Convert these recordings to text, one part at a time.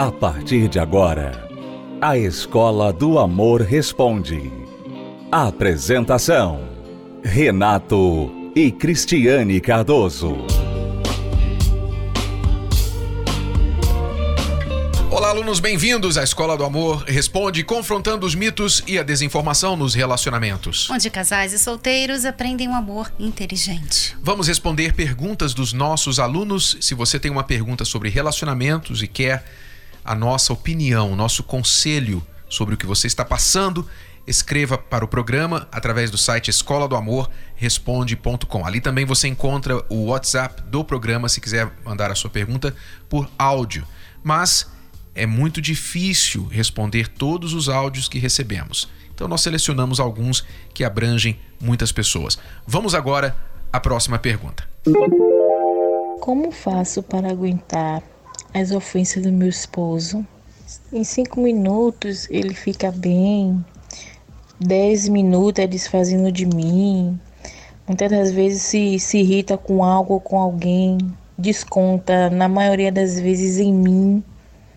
A partir de agora, a Escola do Amor Responde. Apresentação: Renato e Cristiane Cardoso. Olá, alunos, bem-vindos à Escola do Amor Responde, confrontando os mitos e a desinformação nos relacionamentos. Onde casais e solteiros aprendem um amor inteligente. Vamos responder perguntas dos nossos alunos. Se você tem uma pergunta sobre relacionamentos e quer a nossa opinião, nosso conselho sobre o que você está passando, escreva para o programa através do site escola do amor responde.com. Ali também você encontra o WhatsApp do programa se quiser mandar a sua pergunta por áudio. Mas é muito difícil responder todos os áudios que recebemos. Então nós selecionamos alguns que abrangem muitas pessoas. Vamos agora à próxima pergunta. Como faço para aguentar as ofensas do meu esposo. Em cinco minutos ele fica bem, dez minutos é desfazendo de mim. Muitas das vezes se, se irrita com algo ou com alguém, desconta, na maioria das vezes, em mim,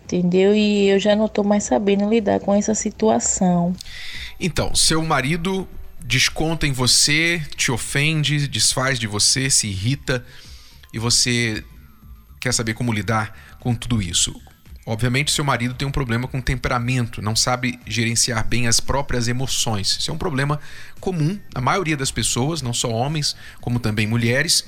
entendeu? E eu já não estou mais sabendo lidar com essa situação. Então, seu marido desconta em você, te ofende, desfaz de você, se irrita e você quer saber como lidar com tudo isso. Obviamente, seu marido tem um problema com temperamento, não sabe gerenciar bem as próprias emoções. Isso é um problema comum na maioria das pessoas, não só homens, como também mulheres.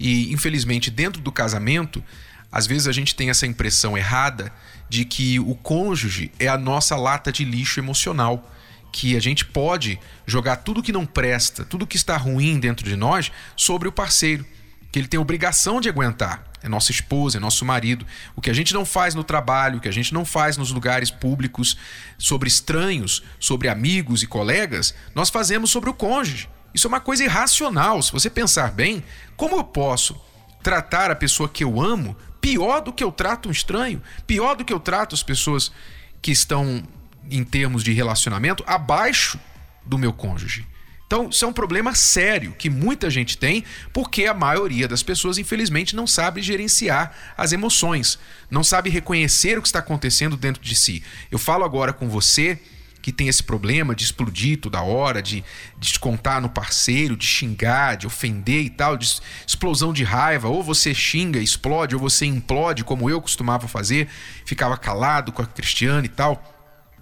E, infelizmente, dentro do casamento, às vezes a gente tem essa impressão errada de que o cônjuge é a nossa lata de lixo emocional. Que a gente pode jogar tudo que não presta, tudo que está ruim dentro de nós sobre o parceiro. Que ele tem obrigação de aguentar é nossa esposa, é nosso marido. O que a gente não faz no trabalho, o que a gente não faz nos lugares públicos, sobre estranhos, sobre amigos e colegas, nós fazemos sobre o cônjuge. Isso é uma coisa irracional. Se você pensar bem, como eu posso tratar a pessoa que eu amo pior do que eu trato um estranho, pior do que eu trato as pessoas que estão em termos de relacionamento abaixo do meu cônjuge? Então, isso é um problema sério que muita gente tem, porque a maioria das pessoas, infelizmente, não sabe gerenciar as emoções, não sabe reconhecer o que está acontecendo dentro de si. Eu falo agora com você que tem esse problema de explodir toda hora, de descontar no parceiro, de xingar, de ofender e tal, de explosão de raiva, ou você xinga, explode, ou você implode, como eu costumava fazer, ficava calado com a Cristiane e tal.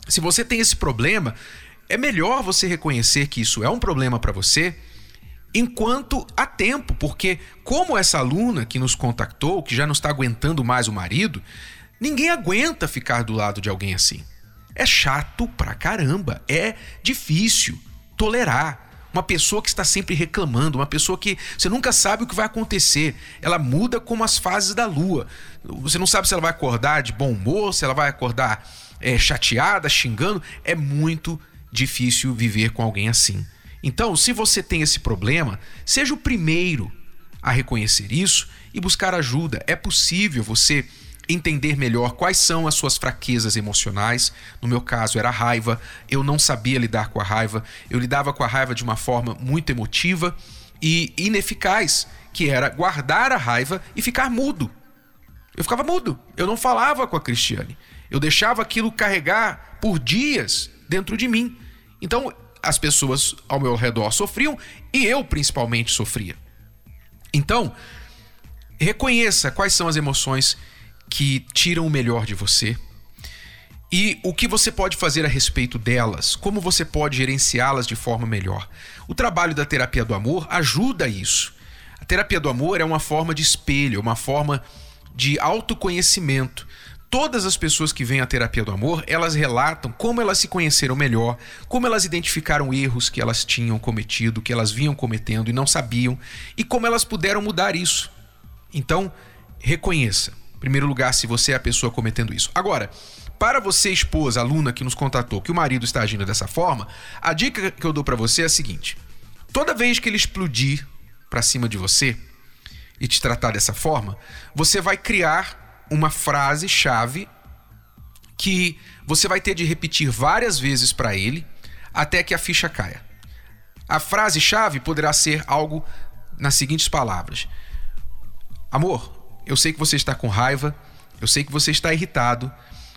Se você tem esse problema, é melhor você reconhecer que isso é um problema para você enquanto há tempo, porque como essa aluna que nos contactou, que já não está aguentando mais o marido, ninguém aguenta ficar do lado de alguém assim. É chato pra caramba, é difícil tolerar. Uma pessoa que está sempre reclamando, uma pessoa que você nunca sabe o que vai acontecer. Ela muda como as fases da lua. Você não sabe se ela vai acordar de bom humor, se ela vai acordar é, chateada, xingando. É muito difícil viver com alguém assim. Então, se você tem esse problema, seja o primeiro a reconhecer isso e buscar ajuda. É possível você entender melhor quais são as suas fraquezas emocionais. No meu caso, era a raiva. Eu não sabia lidar com a raiva. Eu lidava com a raiva de uma forma muito emotiva e ineficaz, que era guardar a raiva e ficar mudo. Eu ficava mudo. Eu não falava com a Cristiane. Eu deixava aquilo carregar por dias dentro de mim. Então, as pessoas ao meu redor sofriam e eu principalmente sofria. Então, reconheça quais são as emoções que tiram o melhor de você e o que você pode fazer a respeito delas, como você pode gerenciá-las de forma melhor. O trabalho da terapia do amor ajuda a isso. A terapia do amor é uma forma de espelho, uma forma de autoconhecimento todas as pessoas que vêm à terapia do amor, elas relatam como elas se conheceram melhor, como elas identificaram erros que elas tinham cometido, que elas vinham cometendo e não sabiam, e como elas puderam mudar isso. Então, reconheça, em primeiro lugar, se você é a pessoa cometendo isso. Agora, para você, esposa, aluna que nos contatou, que o marido está agindo dessa forma, a dica que eu dou para você é a seguinte: toda vez que ele explodir para cima de você e te tratar dessa forma, você vai criar uma frase-chave que você vai ter de repetir várias vezes para ele até que a ficha caia. A frase-chave poderá ser algo nas seguintes palavras: Amor, eu sei que você está com raiva, eu sei que você está irritado,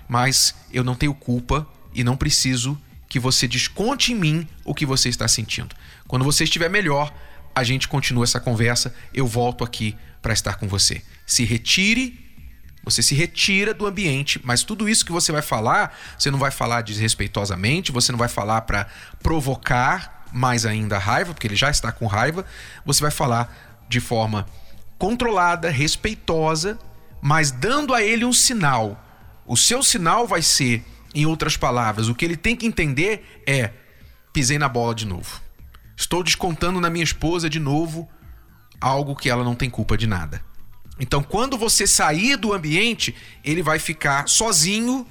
mas eu não tenho culpa e não preciso que você desconte em mim o que você está sentindo. Quando você estiver melhor, a gente continua essa conversa, eu volto aqui para estar com você. Se retire, você se retira do ambiente, mas tudo isso que você vai falar, você não vai falar desrespeitosamente, você não vai falar para provocar mais ainda a raiva, porque ele já está com raiva, você vai falar de forma controlada, respeitosa, mas dando a ele um sinal. O seu sinal vai ser, em outras palavras, o que ele tem que entender é: pisei na bola de novo. Estou descontando na minha esposa de novo algo que ela não tem culpa de nada. Então, quando você sair do ambiente, ele vai ficar sozinho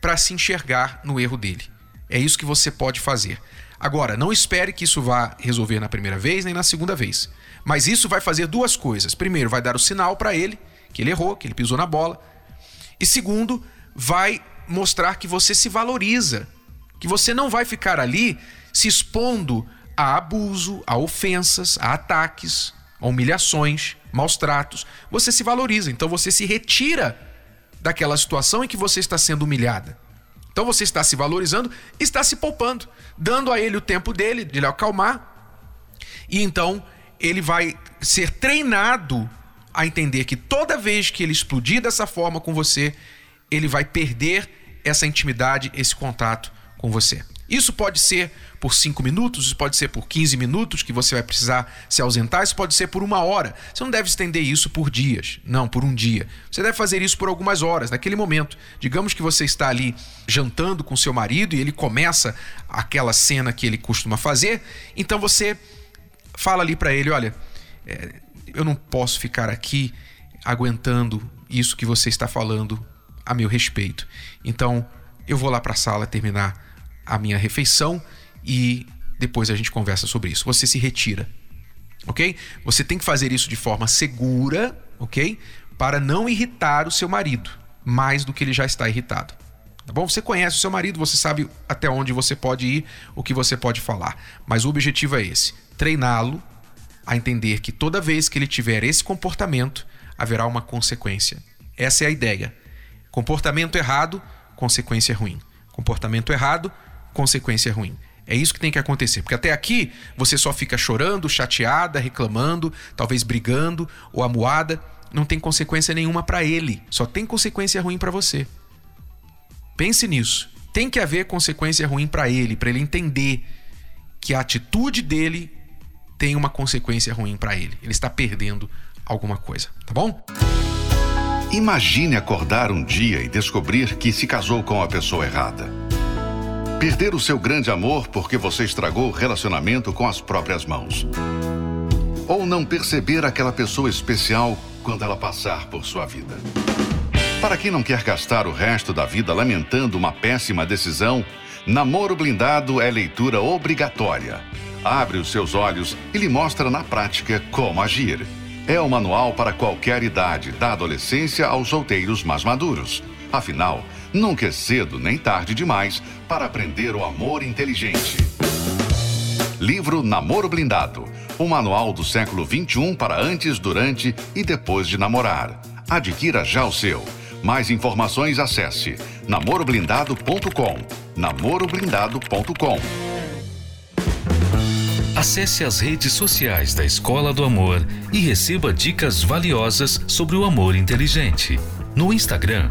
para se enxergar no erro dele. É isso que você pode fazer. Agora, não espere que isso vá resolver na primeira vez nem na segunda vez. Mas isso vai fazer duas coisas. Primeiro, vai dar o sinal para ele que ele errou, que ele pisou na bola. E segundo, vai mostrar que você se valoriza, que você não vai ficar ali se expondo a abuso, a ofensas, a ataques, a humilhações, maus tratos. Você se valoriza, então você se retira daquela situação em que você está sendo humilhada. Então você está se valorizando, está se poupando, dando a ele o tempo dele, de ele acalmar. E então ele vai ser treinado a entender que toda vez que ele explodir dessa forma com você, ele vai perder essa intimidade, esse contato com você. Isso pode ser por 5 minutos, isso pode ser por 15 minutos que você vai precisar se ausentar, isso pode ser por uma hora. Você não deve estender isso por dias, não, por um dia. Você deve fazer isso por algumas horas, naquele momento. Digamos que você está ali jantando com seu marido e ele começa aquela cena que ele costuma fazer, então você fala ali para ele: olha, é, eu não posso ficar aqui aguentando isso que você está falando a meu respeito. Então, eu vou lá para a sala terminar a minha refeição e depois a gente conversa sobre isso. Você se retira, ok? Você tem que fazer isso de forma segura, ok? Para não irritar o seu marido mais do que ele já está irritado. Tá bom? Você conhece o seu marido, você sabe até onde você pode ir, o que você pode falar. Mas o objetivo é esse: treiná-lo a entender que toda vez que ele tiver esse comportamento, haverá uma consequência. Essa é a ideia. Comportamento errado, consequência ruim. Comportamento errado, consequência ruim. É isso que tem que acontecer, porque até aqui você só fica chorando, chateada, reclamando, talvez brigando ou amuada, não tem consequência nenhuma para ele, só tem consequência ruim para você. Pense nisso. Tem que haver consequência ruim para ele, para ele entender que a atitude dele tem uma consequência ruim para ele. Ele está perdendo alguma coisa, tá bom? Imagine acordar um dia e descobrir que se casou com a pessoa errada. Perder o seu grande amor porque você estragou o relacionamento com as próprias mãos. Ou não perceber aquela pessoa especial quando ela passar por sua vida. Para quem não quer gastar o resto da vida lamentando uma péssima decisão, Namoro Blindado é leitura obrigatória abre os seus olhos e lhe mostra na prática como agir. É o manual para qualquer idade, da adolescência aos solteiros mais maduros. Afinal, nunca é cedo nem tarde demais para aprender o amor inteligente. Livro Namoro Blindado. O manual do século XXI para antes, durante e depois de namorar. Adquira já o seu. Mais informações acesse namoroblindado.com. namoroblindado.com. Acesse as redes sociais da Escola do Amor e receba dicas valiosas sobre o amor inteligente. No Instagram,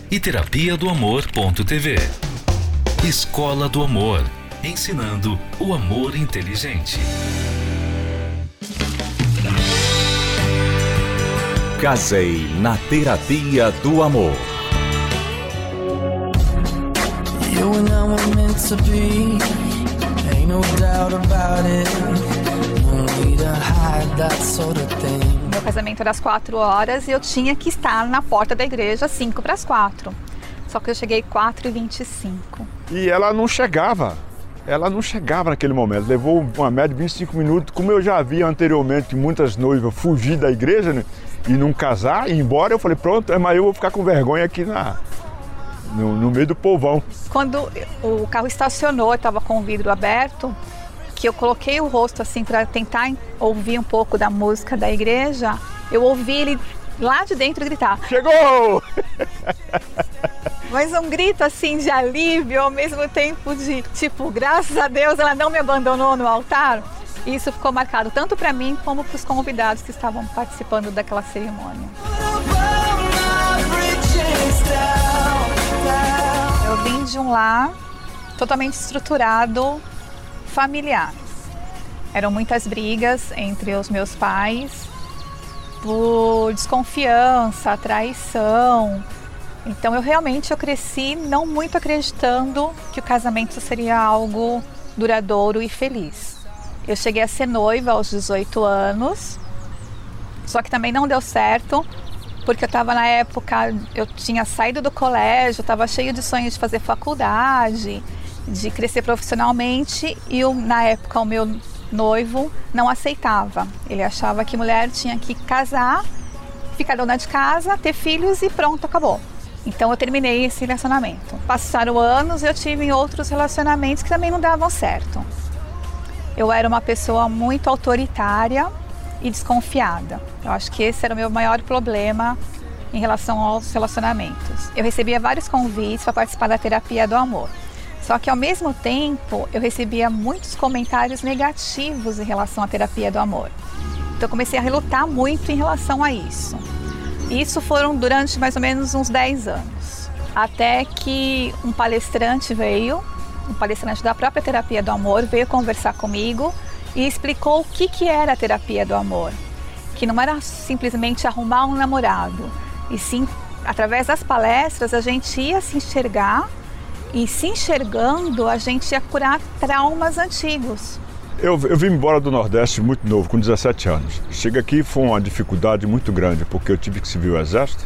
e terapia do amor.tv. Escola do Amor, ensinando o amor inteligente. Casei na terapia do amor. You and I were meant to be, ain't no doubt about it. No need to hide that sort of thing. Meu casamento era às 4 horas e eu tinha que estar na porta da igreja às 5 para as 4. Só que eu cheguei 4 e 25. E ela não chegava. Ela não chegava naquele momento. Levou uma média de 25 minutos. Como eu já havia anteriormente muitas noivas fugir da igreja né, e não casar, e ir embora, eu falei, pronto, é mas eu vou ficar com vergonha aqui na, no, no meio do povão. Quando o carro estacionou, estava com o vidro aberto, que eu coloquei o rosto assim para tentar ouvir um pouco da música da igreja, eu ouvi ele lá de dentro gritar: Chegou! Mas um grito assim de alívio, ao mesmo tempo de tipo, graças a Deus ela não me abandonou no altar. Isso ficou marcado tanto para mim como para os convidados que estavam participando daquela cerimônia. Eu vim de um lar totalmente estruturado, familiar. Eram muitas brigas entre os meus pais por desconfiança, traição, então eu realmente eu cresci não muito acreditando que o casamento seria algo duradouro e feliz. Eu cheguei a ser noiva aos 18 anos, só que também não deu certo, porque eu estava na época, eu tinha saído do colégio, estava cheio de sonhos de fazer faculdade, de crescer profissionalmente e na época o meu noivo não aceitava. Ele achava que mulher tinha que casar, ficar dona de casa, ter filhos e pronto, acabou. Então eu terminei esse relacionamento. Passaram anos eu tive outros relacionamentos que também não davam certo. Eu era uma pessoa muito autoritária e desconfiada. Eu acho que esse era o meu maior problema em relação aos relacionamentos. Eu recebia vários convites para participar da terapia do amor. Só que ao mesmo tempo eu recebia muitos comentários negativos em relação à terapia do amor. Então eu comecei a relutar muito em relação a isso. Isso foram durante mais ou menos uns 10 anos. Até que um palestrante veio, um palestrante da própria terapia do amor, veio conversar comigo e explicou o que, que era a terapia do amor. Que não era simplesmente arrumar um namorado, e sim, através das palestras, a gente ia se enxergar e se enxergando, a gente ia curar traumas antigos. Eu, eu vim embora do Nordeste muito novo, com 17 anos. Chega aqui foi uma dificuldade muito grande, porque eu tive que servir o exército.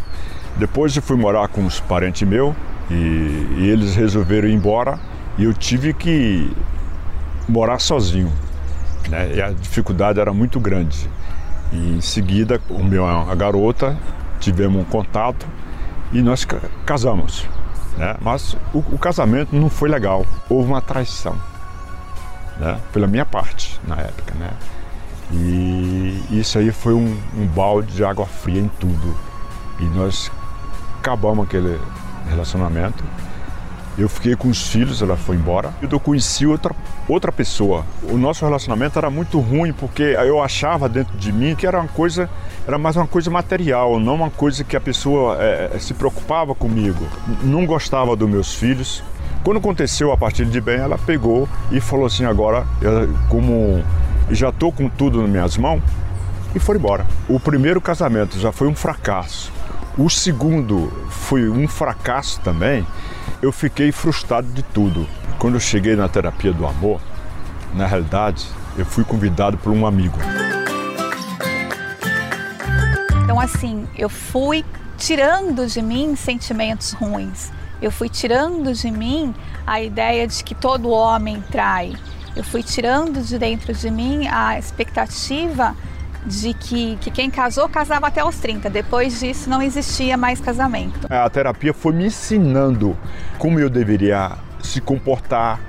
Depois eu fui morar com uns parentes meus e, e eles resolveram ir embora e eu tive que morar sozinho. Né? E a dificuldade era muito grande. E em seguida, o meu, a garota, tivemos um contato e nós casamos. Né? Mas o, o casamento não foi legal, houve uma traição né? pela minha parte na época. Né? E isso aí foi um, um balde de água fria em tudo. E nós acabamos aquele relacionamento. Eu fiquei com os filhos, ela foi embora. Eu conheci outra, outra pessoa. O nosso relacionamento era muito ruim porque eu achava dentro de mim que era uma coisa, era mais uma coisa material, não uma coisa que a pessoa é, se preocupava comigo. Não gostava dos meus filhos, quando aconteceu a partir de bem, ela pegou e falou assim: agora, eu, como já estou com tudo nas minhas mãos, e foi embora. O primeiro casamento já foi um fracasso. O segundo foi um fracasso também. Eu fiquei frustrado de tudo. Quando eu cheguei na terapia do amor, na realidade, eu fui convidado por um amigo. Assim, eu fui tirando de mim sentimentos ruins. Eu fui tirando de mim a ideia de que todo homem trai. Eu fui tirando de dentro de mim a expectativa de que, que quem casou casava até os 30. Depois disso não existia mais casamento. A terapia foi me ensinando como eu deveria se comportar,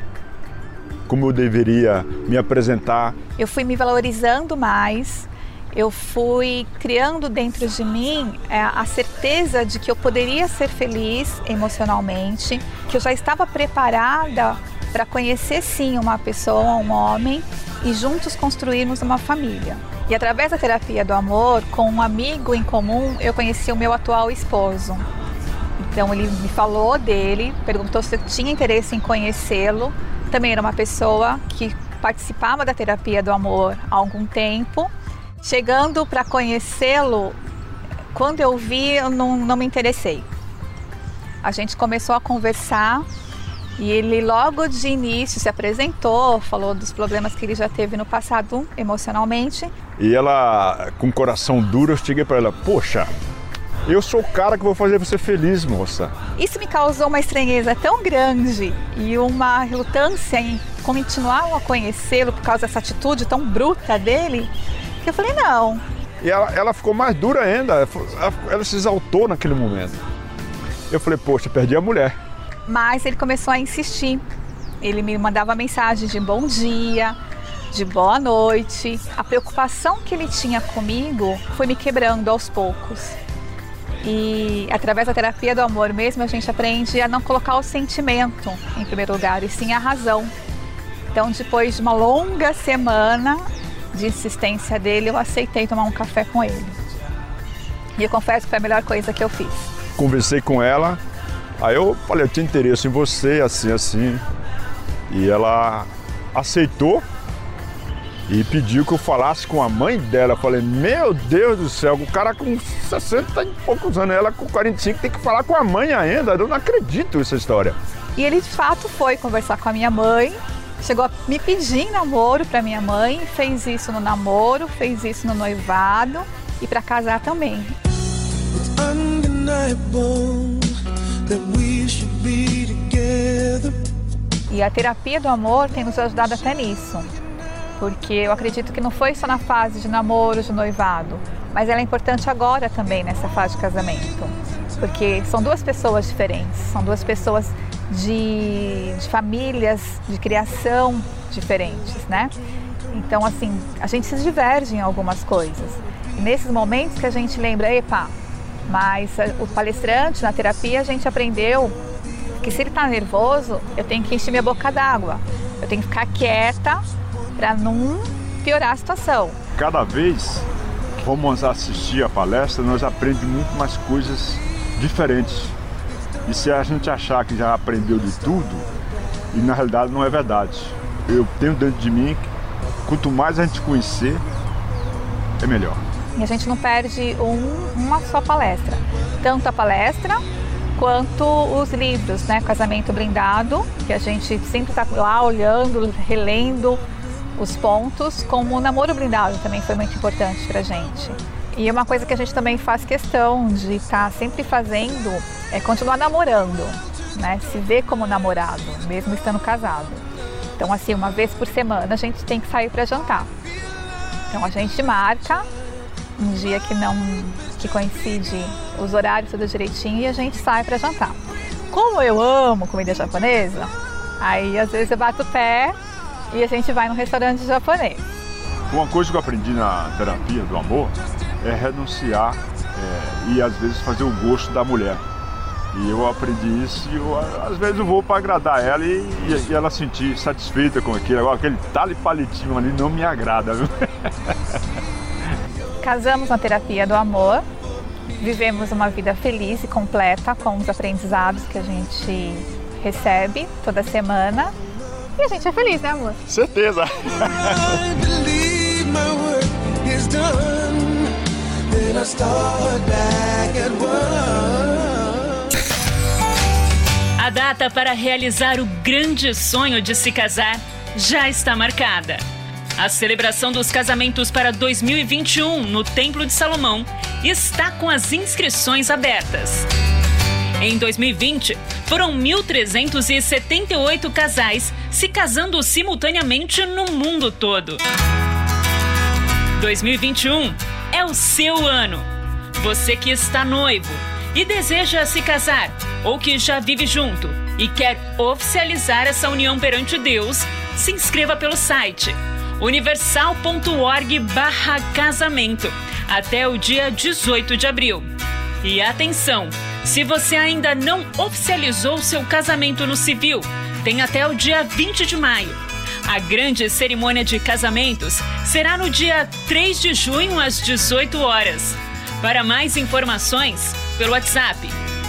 como eu deveria me apresentar. Eu fui me valorizando mais, eu fui criando dentro de mim é, a certeza de que eu poderia ser feliz emocionalmente, que eu já estava preparada para conhecer sim uma pessoa, um homem e juntos construirmos uma família. E através da terapia do amor, com um amigo em comum, eu conheci o meu atual esposo. Então ele me falou dele, perguntou se eu tinha interesse em conhecê-lo também era uma pessoa que participava da terapia do amor há algum tempo. Chegando para conhecê-lo, quando eu vi, eu não, não me interessei. A gente começou a conversar e ele logo de início se apresentou, falou dos problemas que ele já teve no passado emocionalmente. E ela, com o coração duro, eu cheguei para ela: Poxa, eu sou o cara que vou fazer você feliz, moça. Isso me causou uma estranheza tão grande e uma relutância em continuar a conhecê-lo por causa dessa atitude tão bruta dele, eu falei: não. E ela, ela ficou mais dura ainda, ela, ela se exaltou naquele momento. Eu falei: Poxa, perdi a mulher. Mas ele começou a insistir. Ele me mandava mensagem de bom dia, de boa noite. A preocupação que ele tinha comigo foi me quebrando aos poucos. E através da terapia do amor mesmo, a gente aprende a não colocar o sentimento em primeiro lugar, e sim a razão. Então, depois de uma longa semana de insistência dele, eu aceitei tomar um café com ele. E eu confesso que foi a melhor coisa que eu fiz. Conversei com ela, Aí eu falei, eu tinha interesse em você, assim, assim. E ela aceitou e pediu que eu falasse com a mãe dela. Eu falei, meu Deus do céu, o cara com 60 e poucos anos, ela com 45 tem que falar com a mãe ainda. Eu não acredito nessa história. E ele de fato foi conversar com a minha mãe, chegou a me pedir namoro para minha mãe, fez isso no namoro, fez isso no noivado e para casar também. E a terapia do amor tem nos ajudado até nisso. Porque eu acredito que não foi só na fase de namoro, de noivado, mas ela é importante agora também nessa fase de casamento. Porque são duas pessoas diferentes, são duas pessoas de, de famílias, de criação diferentes, né? Então, assim, a gente se diverge em algumas coisas. E nesses momentos que a gente lembra, epa, mas o palestrante, na terapia, a gente aprendeu que se ele está nervoso, eu tenho que encher minha boca d'água. Eu tenho que ficar quieta para não piorar a situação. Cada vez que vamos assistir a palestra, nós aprendemos muito mais coisas diferentes. E se a gente achar que já aprendeu de tudo, e na realidade não é verdade. Eu tenho dentro de mim que quanto mais a gente conhecer, é melhor. E a gente não perde um, uma só palestra. Tanto a palestra quanto os livros, né? Casamento Blindado, que a gente sempre está lá olhando, relendo os pontos, como o Namoro Blindado também foi muito importante para a gente. E uma coisa que a gente também faz questão de estar tá sempre fazendo é continuar namorando, né? Se ver como namorado, mesmo estando casado. Então, assim, uma vez por semana a gente tem que sair para jantar. Então a gente marca um dia que não que coincide os horários tudo direitinho e a gente sai para jantar. Como eu amo comida japonesa, aí às vezes eu bato o pé e a gente vai num restaurante japonês. Uma coisa que eu aprendi na terapia do amor é renunciar é, e às vezes fazer o gosto da mulher. E eu aprendi isso e eu, às vezes eu vou para agradar ela e, e, e, ela sentir satisfeita com aquilo. Agora aquele tale palitinho ali não me agrada, viu? casamos na terapia do amor, vivemos uma vida feliz e completa com os aprendizados que a gente recebe toda semana. E a gente é feliz, né, amor? Certeza! A data para realizar o grande sonho de se casar já está marcada. A celebração dos casamentos para 2021 no Templo de Salomão está com as inscrições abertas. Em 2020, foram 1.378 casais se casando simultaneamente no mundo todo. 2021 é o seu ano. Você que está noivo e deseja se casar ou que já vive junto e quer oficializar essa união perante Deus, se inscreva pelo site universal.org barra casamento até o dia 18 de abril. E atenção, se você ainda não oficializou seu casamento no civil, tem até o dia 20 de maio. A grande cerimônia de casamentos será no dia 3 de junho às 18 horas. Para mais informações, pelo WhatsApp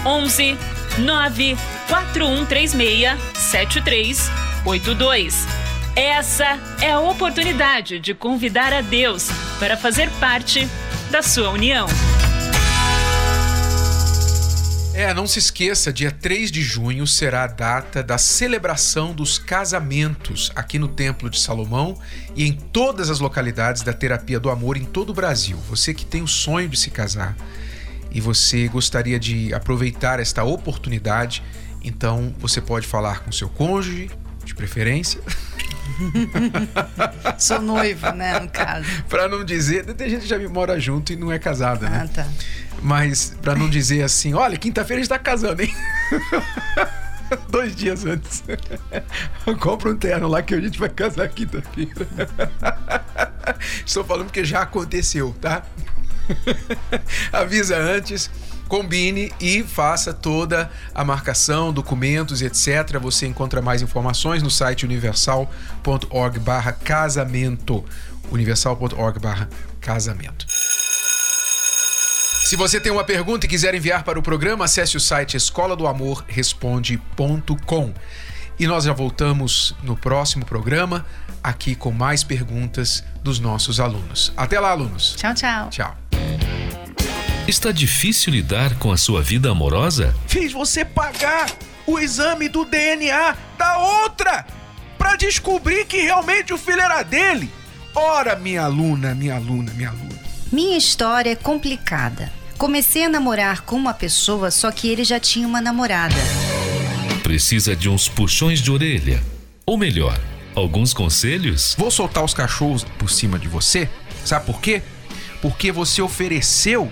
11 94136 73 82. Essa é a oportunidade de convidar a Deus para fazer parte da sua união. É, não se esqueça, dia 3 de junho será a data da celebração dos casamentos aqui no Templo de Salomão e em todas as localidades da Terapia do Amor em todo o Brasil. Você que tem o sonho de se casar e você gostaria de aproveitar esta oportunidade, então você pode falar com seu cônjuge, de preferência. Sou noivo, né, no caso. pra não dizer, tem gente que já mora junto e não é casada, né? Ah, tá. Mas para não dizer assim, olha, quinta-feira a gente tá casando, hein? Dois dias antes. Compra um terno lá que a gente vai casar quinta-feira. Estou falando porque já aconteceu, tá? Avisa antes, combine e faça toda a marcação, documentos, etc. Você encontra mais informações no site universal.org/casamento. universal.org/casamento. Se você tem uma pergunta e quiser enviar para o programa, acesse o site escola do amor responde.com. E nós já voltamos no próximo programa, aqui com mais perguntas dos nossos alunos. Até lá, alunos. Tchau, tchau. Tchau. Está difícil lidar com a sua vida amorosa? Fiz você pagar o exame do DNA da outra para descobrir que realmente o filho era dele. Ora, minha aluna, minha aluna, minha aluna. Minha história é complicada. Comecei a namorar com uma pessoa, só que ele já tinha uma namorada. Precisa de uns puxões de orelha. Ou melhor, alguns conselhos? Vou soltar os cachorros por cima de você. Sabe por quê? Porque você ofereceu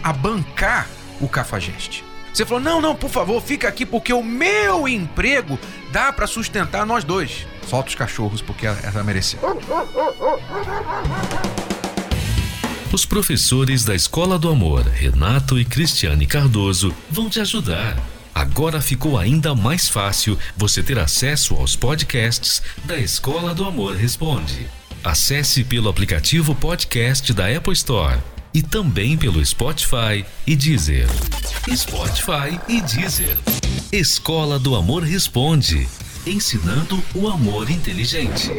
a bancar o cafajeste. Você falou: "Não, não, por favor, fica aqui porque o meu emprego dá para sustentar nós dois". Solta os cachorros porque ela mereceu. Os professores da Escola do Amor, Renato e Cristiane Cardoso, vão te ajudar. Agora ficou ainda mais fácil você ter acesso aos podcasts da Escola do Amor Responde. Acesse pelo aplicativo podcast da Apple Store e também pelo Spotify e Deezer. Spotify e Deezer. Escola do Amor Responde ensinando o amor inteligente.